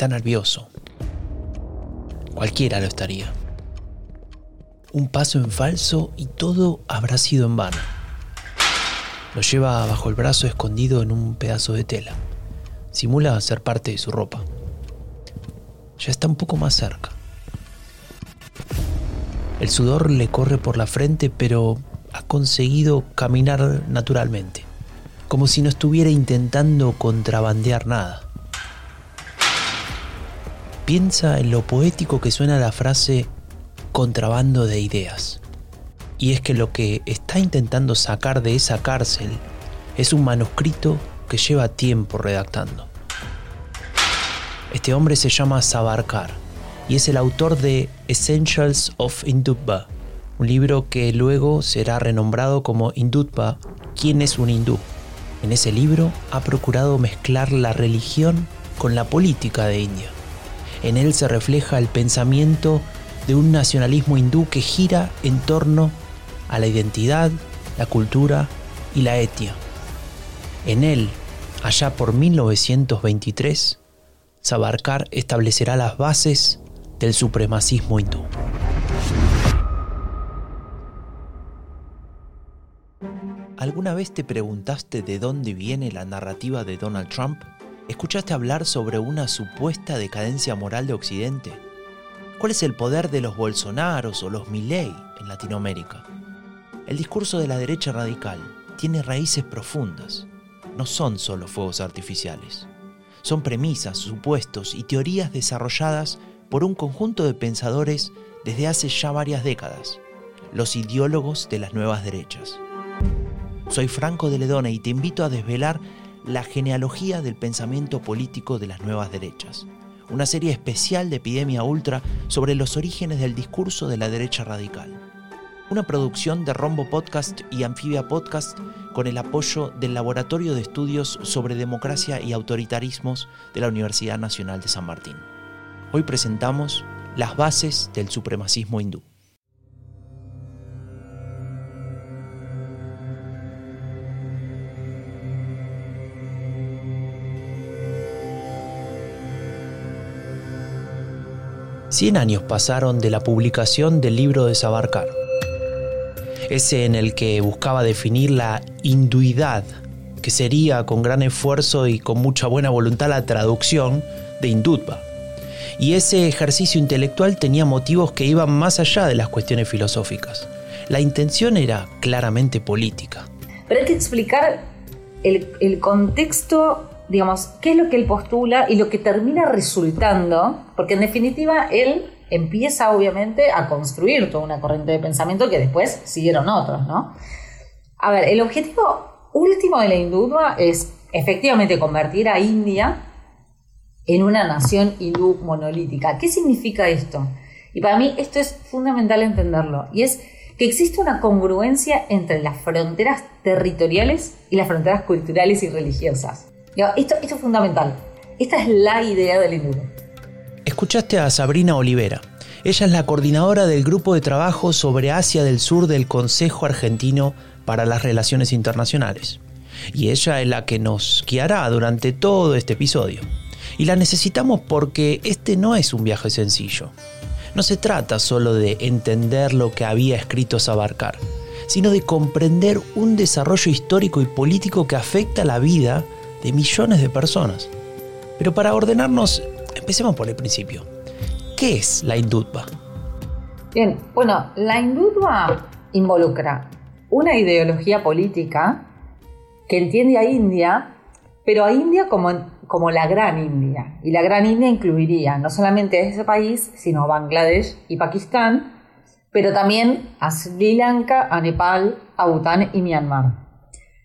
Está nervioso. Cualquiera lo estaría. Un paso en falso y todo habrá sido en vano. Lo lleva bajo el brazo escondido en un pedazo de tela. Simula ser parte de su ropa. Ya está un poco más cerca. El sudor le corre por la frente, pero ha conseguido caminar naturalmente, como si no estuviera intentando contrabandear nada. Piensa en lo poético que suena la frase contrabando de ideas. Y es que lo que está intentando sacar de esa cárcel es un manuscrito que lleva tiempo redactando. Este hombre se llama Savarkar y es el autor de Essentials of Hindutva, un libro que luego será renombrado como Hindutva, ¿quién es un hindú? En ese libro ha procurado mezclar la religión con la política de India. En él se refleja el pensamiento de un nacionalismo hindú que gira en torno a la identidad, la cultura y la etnia. En él, allá por 1923, Savarkar establecerá las bases del supremacismo hindú. ¿Alguna vez te preguntaste de dónde viene la narrativa de Donald Trump? ¿Escuchaste hablar sobre una supuesta decadencia moral de Occidente? ¿Cuál es el poder de los Bolsonaros o los Milley en Latinoamérica? El discurso de la derecha radical tiene raíces profundas. No son solo fuegos artificiales. Son premisas, supuestos y teorías desarrolladas por un conjunto de pensadores desde hace ya varias décadas, los ideólogos de las nuevas derechas. Soy Franco de Ledona y te invito a desvelar la genealogía del pensamiento político de las nuevas derechas una serie especial de Epidemia Ultra sobre los orígenes del discurso de la derecha radical. Una producción de Rombo Podcast y Anfibia Podcast con el apoyo del Laboratorio de Estudios sobre Democracia y Autoritarismos de la Universidad Nacional de San Martín. Hoy presentamos las bases del supremacismo hindú. Cien años pasaron de la publicación del libro de Savarkar, ese en el que buscaba definir la hinduidad, que sería con gran esfuerzo y con mucha buena voluntad la traducción de hindutva. Y ese ejercicio intelectual tenía motivos que iban más allá de las cuestiones filosóficas. La intención era claramente política. Pero hay que explicar el contexto digamos, qué es lo que él postula y lo que termina resultando, porque en definitiva él empieza obviamente a construir toda una corriente de pensamiento que después siguieron otros, ¿no? A ver, el objetivo último de la hindúa es efectivamente convertir a India en una nación hindú monolítica. ¿Qué significa esto? Y para mí esto es fundamental entenderlo, y es que existe una congruencia entre las fronteras territoriales y las fronteras culturales y religiosas. Esto, es fundamental. Esta es la idea del hindú. Escuchaste a Sabrina Olivera. Ella es la coordinadora del grupo de trabajo sobre Asia del Sur del Consejo Argentino para las Relaciones Internacionales. Y ella es la que nos guiará durante todo este episodio. Y la necesitamos porque este no es un viaje sencillo. No se trata solo de entender lo que había escrito Sabarcar, sino de comprender un desarrollo histórico y político que afecta la vida de millones de personas. Pero para ordenarnos, empecemos por el principio. ¿Qué es la hindutva? Bien, bueno, la hindutva involucra una ideología política que entiende a India, pero a India como, como la gran India. Y la gran India incluiría no solamente ese país, sino Bangladesh y Pakistán, pero también a Sri Lanka, a Nepal, a Bután y Myanmar.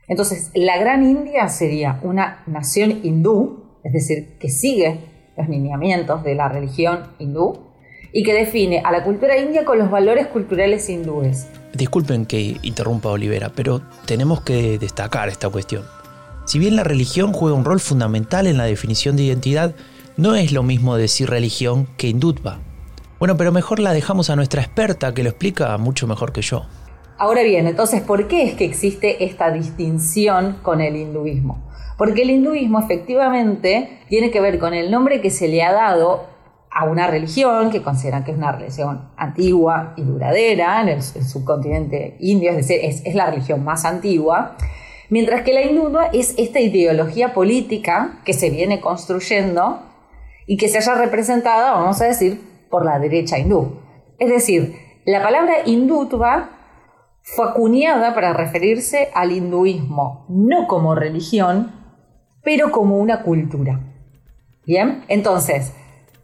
Entonces, la Gran India sería una nación hindú, es decir, que sigue los lineamientos de la religión hindú y que define a la cultura india con los valores culturales hindúes. Disculpen que interrumpa Olivera, pero tenemos que destacar esta cuestión. Si bien la religión juega un rol fundamental en la definición de identidad, no es lo mismo decir religión que hindutva. Bueno, pero mejor la dejamos a nuestra experta que lo explica mucho mejor que yo. Ahora bien, entonces, ¿por qué es que existe esta distinción con el hinduismo? Porque el hinduismo efectivamente tiene que ver con el nombre que se le ha dado a una religión que consideran que es una religión antigua y duradera en el, subcontinente indio, es decir, es, la religión más antigua, mientras que la hindúa es esta ideología política que se viene construyendo y que se haya representada, vamos a decir, por la derecha hindú. Es decir, la palabra hindutva fue acuñada para referirse al hinduismo, no como religión, pero como una cultura. Bien, entonces,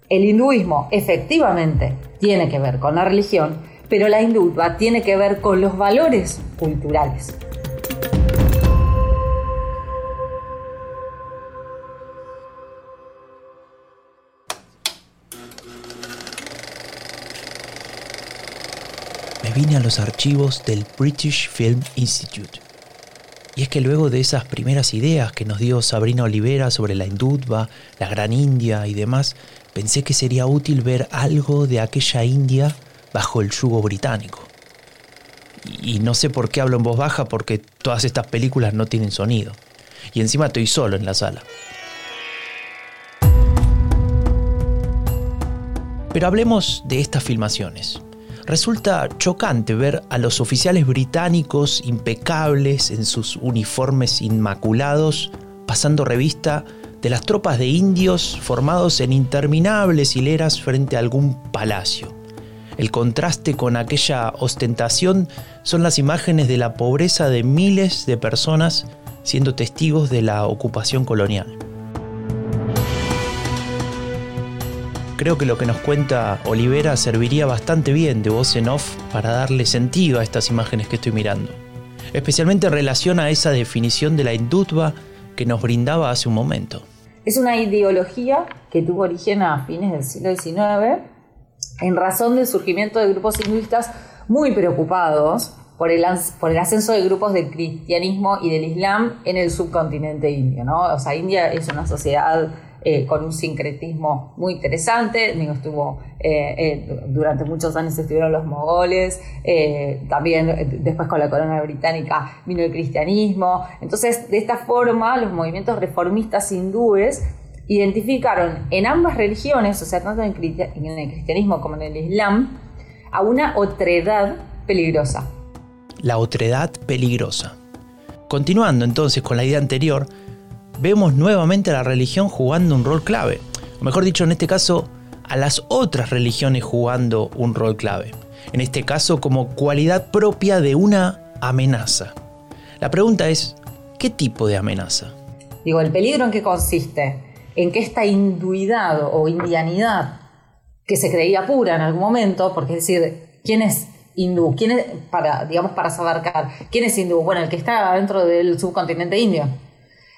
el hinduismo efectivamente tiene que ver con la religión, pero la hindutva tiene que ver con los valores culturales. Vine a los archivos del British Film Institute. Y es que luego de esas primeras ideas que nos dio Sabrina Olivera sobre la hindutva, la Gran India y demás, pensé que sería útil ver algo de aquella India bajo el yugo británico. Y no sé por qué hablo en voz baja porque todas estas películas no tienen sonido. Y encima estoy solo en la sala. Pero hablemos de estas filmaciones. Resulta chocante ver a los oficiales británicos impecables en sus uniformes inmaculados pasando revista de las tropas de indios formados en interminables hileras frente a algún palacio. El contraste con aquella ostentación son las imágenes de la pobreza de miles de personas siendo testigos de la ocupación colonial. Creo que lo que nos cuenta Olivera serviría bastante bien de voz en off para darle sentido a estas imágenes que estoy mirando, especialmente en relación a esa definición de la indutva que nos brindaba hace un momento. Es una ideología que tuvo origen a fines del siglo XIX en razón del surgimiento de grupos hinduistas muy preocupados por el, por el ascenso de grupos del cristianismo y del islam en el subcontinente indio. ¿no? O sea, India es una sociedad eh, con un sincretismo muy interesante. Estuvo, eh, eh, durante muchos años estuvieron los mogoles, también después con la corona británica vino el cristianismo. Entonces, de esta forma, los movimientos reformistas hindúes identificaron en ambas religiones, o sea, tanto en el cristianismo como en el islam, a una otredad peligrosa. La otredad peligrosa. Continuando entonces con la idea anterior, vemos nuevamente a la religión jugando un rol clave. O mejor dicho, en este caso, a las otras religiones jugando un rol clave. En este caso, como cualidad propia de una amenaza. La pregunta es, ¿qué tipo de amenaza? Digo, ¿el peligro en qué consiste? En que esta hinduidad o indianidad que se creía pura en algún momento, porque es decir, ¿quién es hindú? ¿Quién es, para, digamos, para abarcar, ¿quién es hindú? Bueno, el que está dentro del subcontinente indio.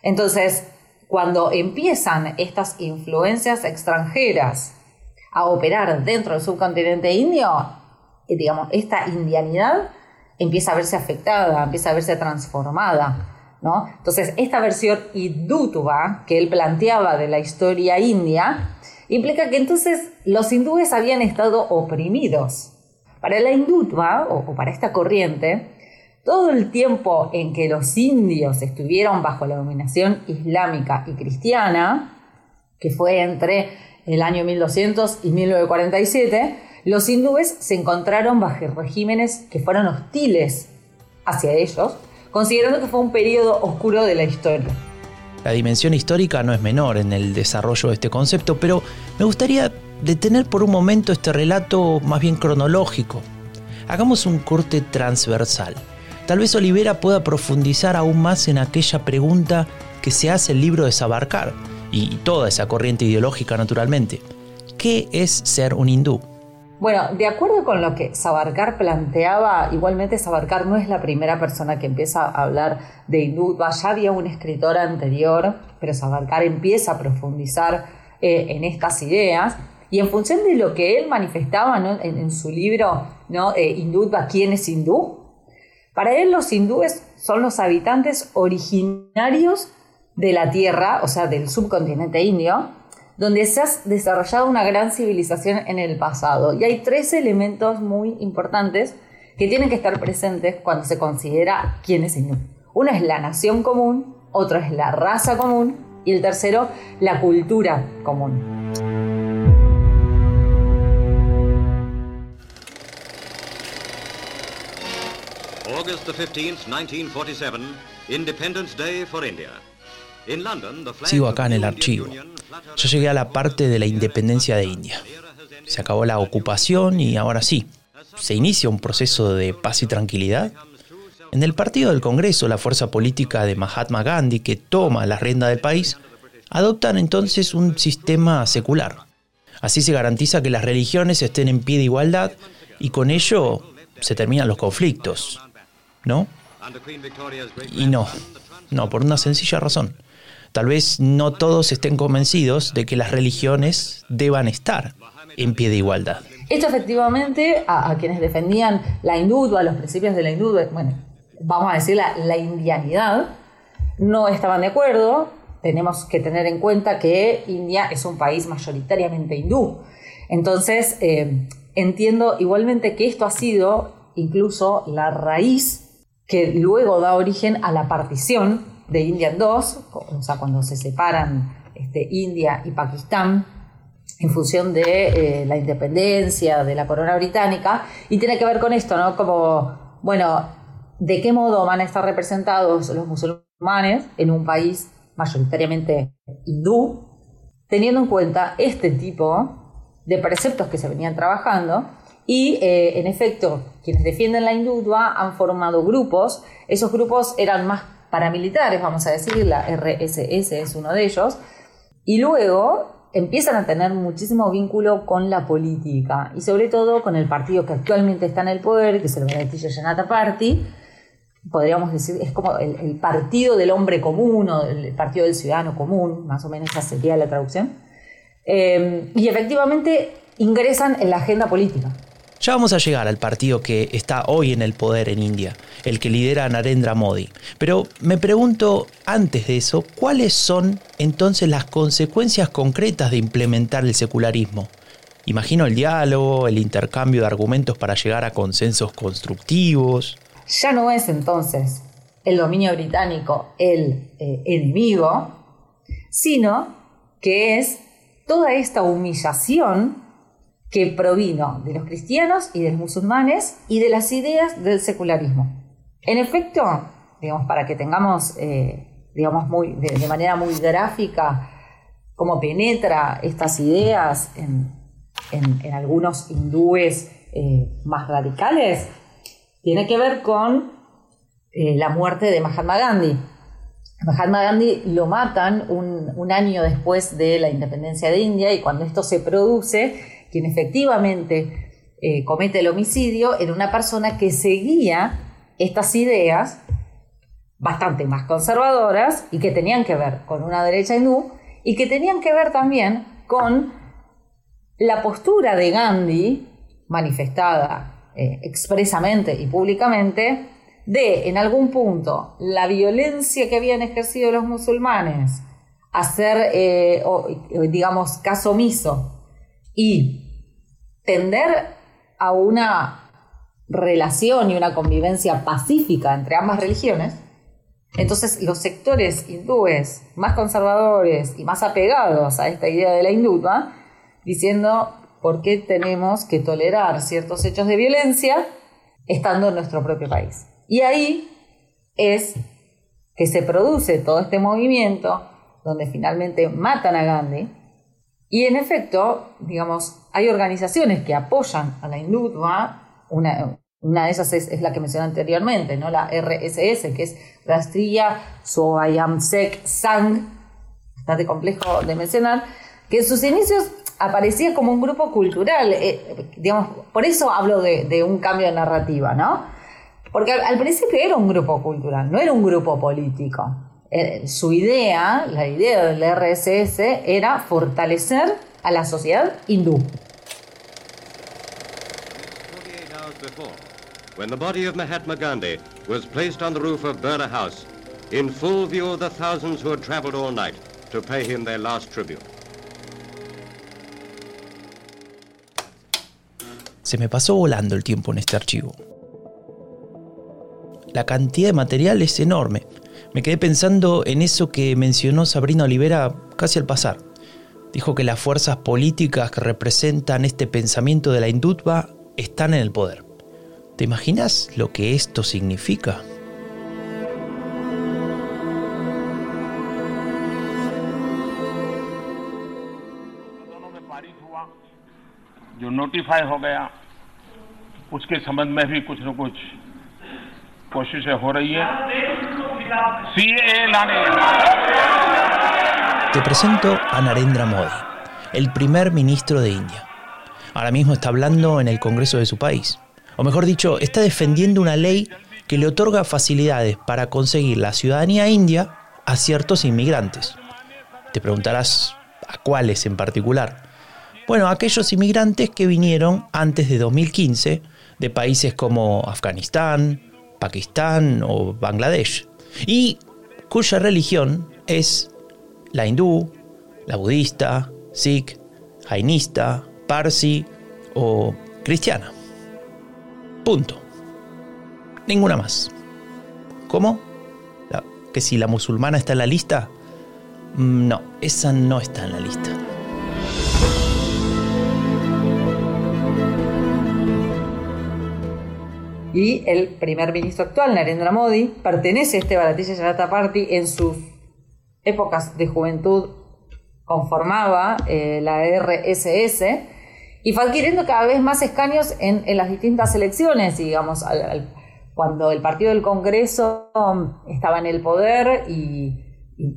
Entonces, cuando empiezan estas influencias extranjeras a operar dentro del subcontinente indio, eh, digamos, esta indianidad empieza a verse afectada, empieza a verse transformada. ¿no? Entonces, esta versión hindútuba que él planteaba de la historia india implica que entonces los hindúes habían estado oprimidos. Para la hindútuba, o para esta corriente, todo el tiempo en que los indios estuvieron bajo la dominación islámica y cristiana, que fue entre el año 1200 y 1947, los hindúes se encontraron bajo regímenes que fueron hostiles hacia ellos, considerando que fue un periodo oscuro de la historia. La dimensión histórica no es menor en el desarrollo de este concepto, pero me gustaría detener por un momento este relato más bien cronológico. Hagamos un corte transversal. Tal vez Olivera pueda profundizar aún más en aquella pregunta que se hace el libro de Sabarkar, y toda esa corriente ideológica naturalmente. ¿Qué es ser un hindú? Bueno, de acuerdo con lo que Sabarkar planteaba, igualmente Sabarkar no es la primera persona que empieza a hablar de hindú. Ya había un escritor anterior, pero Sabarkar empieza a profundizar eh, en estas ideas. Y en función de lo que él manifestaba en, su libro, ¿no? Eh, ¿quién es hindú? Para él los hindúes son los habitantes originarios de la Tierra, o sea, del subcontinente indio, donde se ha desarrollado una gran civilización en el pasado. Y hay tres elementos muy importantes que tienen que estar presentes cuando se considera quién es hindú. Uno es la nación común, otro es la raza común y el tercero, la cultura común. August 15 1947, Independence Day for India. Sigo acá en el archivo. Yo llegué a la parte de la independencia de India. Se acabó la ocupación y ahora sí, se inicia un proceso de paz y tranquilidad. En el partido del Congreso, la fuerza política de Mahatma Gandhi, que toma la rienda del país, adoptan entonces un sistema secular. Así se garantiza que las religiones estén en pie de igualdad y con ello se terminan los conflictos. ¿No? Y no, no, por una sencilla razón. Tal vez no todos estén convencidos de que las religiones deban estar en pie de igualdad. Esto efectivamente a, quienes defendían la hindúa, los principios de la hindú, bueno, vamos a decir la, indianidad, no estaban de acuerdo. Tenemos que tener en cuenta que India es un país mayoritariamente hindú. Entonces, eh, entiendo igualmente que esto ha sido incluso la raíz que luego da origen a la partición de India en dos, o sea, cuando se separan este, India y Pakistán en función de eh, la independencia de la corona británica, y tiene que ver con esto, ¿no? Como, bueno, ¿de qué modo van a estar representados los musulmanes en un país mayoritariamente hindú, teniendo en cuenta este tipo de preceptos que se venían trabajando? Y eh, en efecto, quienes defienden la hindúa han formado grupos. Esos grupos eran más paramilitares, vamos a decir, la RSS es uno de ellos, y luego empiezan a tener muchísimo vínculo con la política y sobre todo con el partido que actualmente está en el poder, que es el Bharatiya Janata Party, podríamos decir, es como el, partido del hombre común o el partido del ciudadano común, más o menos esa sería la traducción, eh, y efectivamente ingresan en la agenda política. Ya vamos a llegar al partido que está hoy en el poder en India, el que lidera Narendra Modi. Pero me pregunto, antes de eso, ¿cuáles son entonces las consecuencias concretas de implementar el secularismo? Imagino el diálogo, el intercambio de argumentos para llegar a consensos constructivos. Ya no es entonces el dominio británico el eh, enemigo, sino que es toda esta humillación que provino de los cristianos y de los musulmanes y de las ideas del secularismo. En efecto, digamos, para que tengamos, eh, digamos, muy, de, manera muy gráfica cómo penetra estas ideas en, algunos hindúes eh, más radicales, tiene que ver con eh, la muerte de Mahatma Gandhi. Mahatma Gandhi lo matan un, un, año después de la independencia de India y cuando esto se produce, quien efectivamente eh, comete el homicidio era una persona que seguía estas ideas bastante más conservadoras y que tenían que ver con una derecha hindú y que tenían que ver también con la postura de Gandhi manifestada eh, expresamente y públicamente de en algún punto la violencia que habían ejercido los musulmanes hacer eh, digamos caso omiso y tender a una relación y una convivencia pacífica entre ambas religiones, entonces los sectores hindúes más conservadores y más apegados a esta idea de la hindúa, diciendo por qué tenemos que tolerar ciertos hechos de violencia estando en nuestro propio país. Y ahí es que se produce todo este movimiento donde finalmente matan a Gandhi, y en efecto, digamos, hay organizaciones que apoyan a la hindúa, una, una de esas es, la que mencioné anteriormente, ¿no? la RSS, que es Rastriya Swayamsek Sang, bastante complejo de mencionar, que en sus inicios aparecía como un grupo cultural, eh, digamos, por eso hablo de, un cambio de narrativa, ¿no? Porque al principio era un grupo cultural, no era un grupo político. Eh, su idea, la idea del RSS, era fortalecer a la sociedad hindú. When the body of Mahatma Gandhi was placed on the roof of Burner House, in full view of the thousands who had traveled all night to pay him their last tribute. Se me pasó volando el tiempo en este archivo. La cantidad de material es enorme Me quedé pensando en eso que mencionó Sabrina Olivera casi al pasar. Dijo que las fuerzas políticas que representan este pensamiento de la Hindutva están en el poder. ¿Te imaginas lo que esto significa? जो नोटिफाई हो गया उसके संबंध में भी कुछ न कुछ कोशिशें हो रही है Eh, Te presento a Narendra Modi, el primer ministro de India. Ahora mismo está hablando en el Congreso de su país. O mejor dicho, está defendiendo una ley que le otorga facilidades para conseguir la ciudadanía india a ciertos inmigrantes. Te preguntarás a cuáles en particular. Bueno, aquellos inmigrantes que vinieron antes de 2015 de países como Afganistán, Pakistán o Bangladesh y cuya religión es la hindú, la budista, sikh, jainista, parsi o cristiana. Punto. Ninguna más. ¿Cómo? ¿Que si la musulmana está en la lista? Mm, no, esa no está en la lista. Y el primer ministro actual, Narendra Modi, pertenece a este Bharatiya Janata Party. En sus épocas de juventud conformaba eh, la RSS y fue adquiriendo cada vez más escaños en, las distintas elecciones, digamos, cuando el Partido del Congreso estaba en el poder y,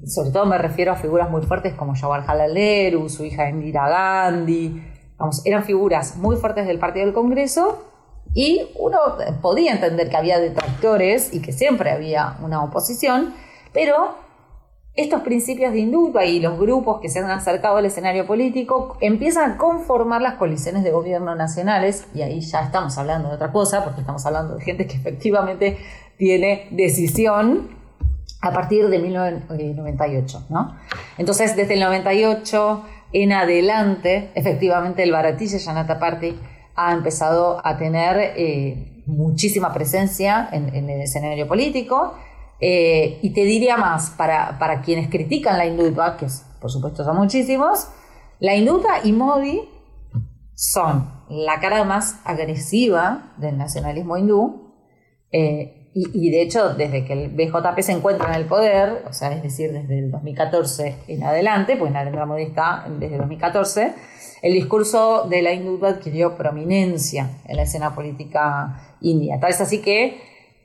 sobre todo me refiero a figuras muy fuertes como Jawaharlal Nehru, su hija Indira Gandhi, vamos, eran figuras muy fuertes del Partido del Congreso y uno podía entender que había detractores y que siempre había una oposición, pero estos principios de Hindutva y los grupos que se han acercado al escenario político empiezan a conformar las coaliciones de gobierno nacionales, y ahí ya estamos hablando de otra cosa, porque estamos hablando de gente que efectivamente tiene decisión a partir de 1998. ¿no? Entonces, desde el 98 en adelante, efectivamente, el Bharatiya Janata Party ha empezado a tener eh, muchísima presencia en, el escenario político. Eh, y te diría más, para, para quienes critican la hindutva, que por supuesto son muchísimos, la hindutva y Modi son la cara más agresiva del nacionalismo hindú. Eh, y, de hecho, desde que el BJP se encuentra en el poder, o sea, es decir, desde el 2014 en adelante, pues Narendra Modi está desde 2014, el discurso de la hindutva adquirió prominencia en la escena política india. Tal es así que,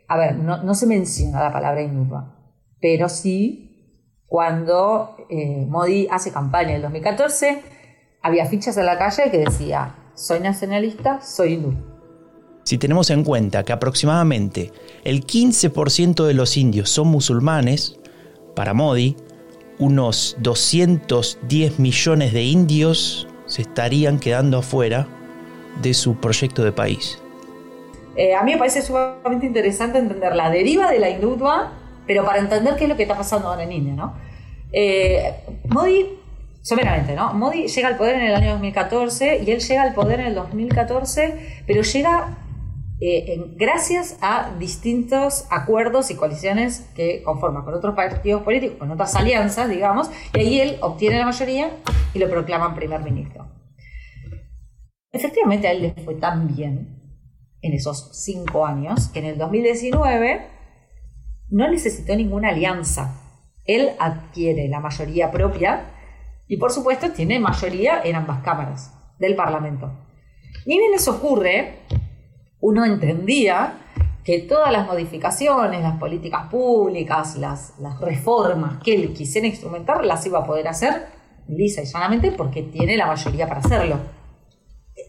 a ver, no, se menciona la palabra hindutva, pero sí cuando eh, Modi hace campaña en el 2014, había fichas en la calle que decía, soy nacionalista, soy hindú. Si tenemos en cuenta que aproximadamente el 15% de los indios son musulmanes, para Modi, unos 210 millones de indios se estarían quedando afuera de su proyecto de país. Eh, a mí me parece sumamente interesante entender la deriva de la hindutva, pero para entender qué es lo que está pasando ahora en India, ¿no? Eh, Modi, someramente, ¿no? Modi llega al poder en el año 2014 y él llega al poder en el 2014, pero llega eh, gracias a distintos acuerdos y coaliciones que conforma con otros partidos políticos, con otras alianzas, digamos, y ahí él obtiene la mayoría y lo proclaman primer ministro. Efectivamente a él le fue tan bien en esos cinco años que en el 2019 no necesitó ninguna alianza. Él adquiere la mayoría propia y por supuesto tiene mayoría en ambas cámaras del Parlamento. Ni bien eso ocurre, uno entendía que todas las modificaciones, las políticas públicas, las, reformas que él quisiera instrumentar, las iba a poder hacer lisa y llanamente porque tiene la mayoría para hacerlo.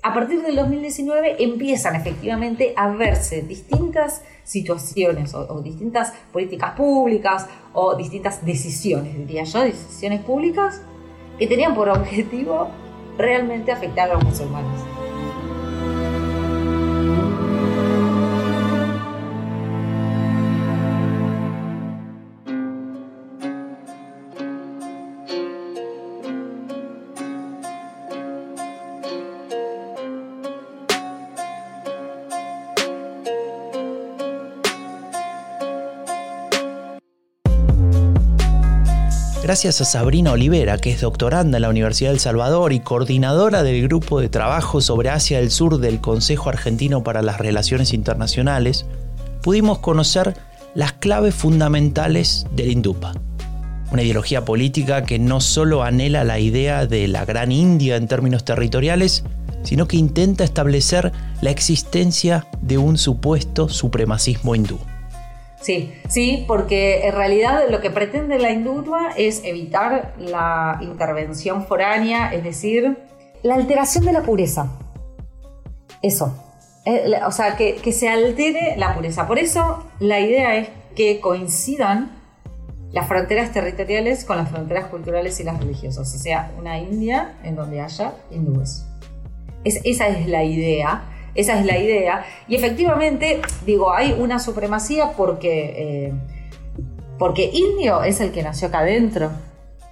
A partir del 2019 empiezan efectivamente a verse distintas situaciones o, distintas políticas públicas o distintas decisiones, diría yo, decisiones públicas que tenían por objetivo realmente afectar a los musulmanes. Gracias a Sabrina Olivera, que es doctoranda en la Universidad del Salvador y coordinadora del grupo de trabajo sobre Asia del Sur del Consejo Argentino para las Relaciones Internacionales, pudimos conocer las claves fundamentales del Indupa. Una ideología política que no solo anhela la idea de la gran India en términos territoriales, sino que intenta establecer la existencia de un supuesto supremacismo hindú. Sí, sí, porque en realidad lo que pretende la indulua es evitar la intervención foránea, es decir, la alteración de la pureza. Eso. Eh, o sea, que, que se altere la pureza. Por eso la idea es que coincidan las fronteras territoriales con las fronteras culturales y las religiosas. O sea, una India en donde haya hindúes. Es, esa es la idea. Esa es la idea. Y efectivamente, digo, hay una supremacía porque, eh, porque indio es el que nació acá adentro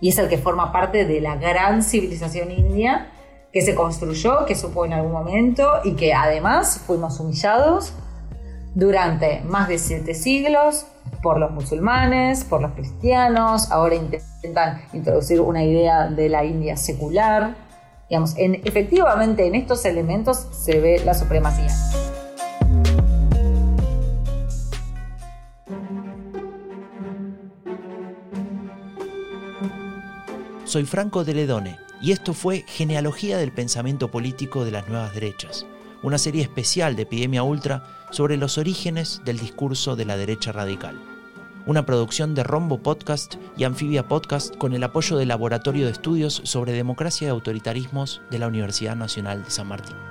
y es el que forma parte de la gran civilización india que se construyó, que supo en algún momento y que además fuimos humillados durante más de siete siglos por los musulmanes, por los cristianos, ahora intentan introducir una idea de la India secular. Digamos, en, efectivamente en estos elementos se ve la supremacía. Soy Franco de Ledone y esto fue Genealogía del Pensamiento Político de las Nuevas Derechas, una serie especial de Epidemia Ultra sobre los orígenes del discurso de la derecha radical una producción de Rombo Podcast y Anfibia Podcast con el apoyo del Laboratorio de Estudios sobre Democracia y Autoritarismos de la Universidad Nacional de San Martín.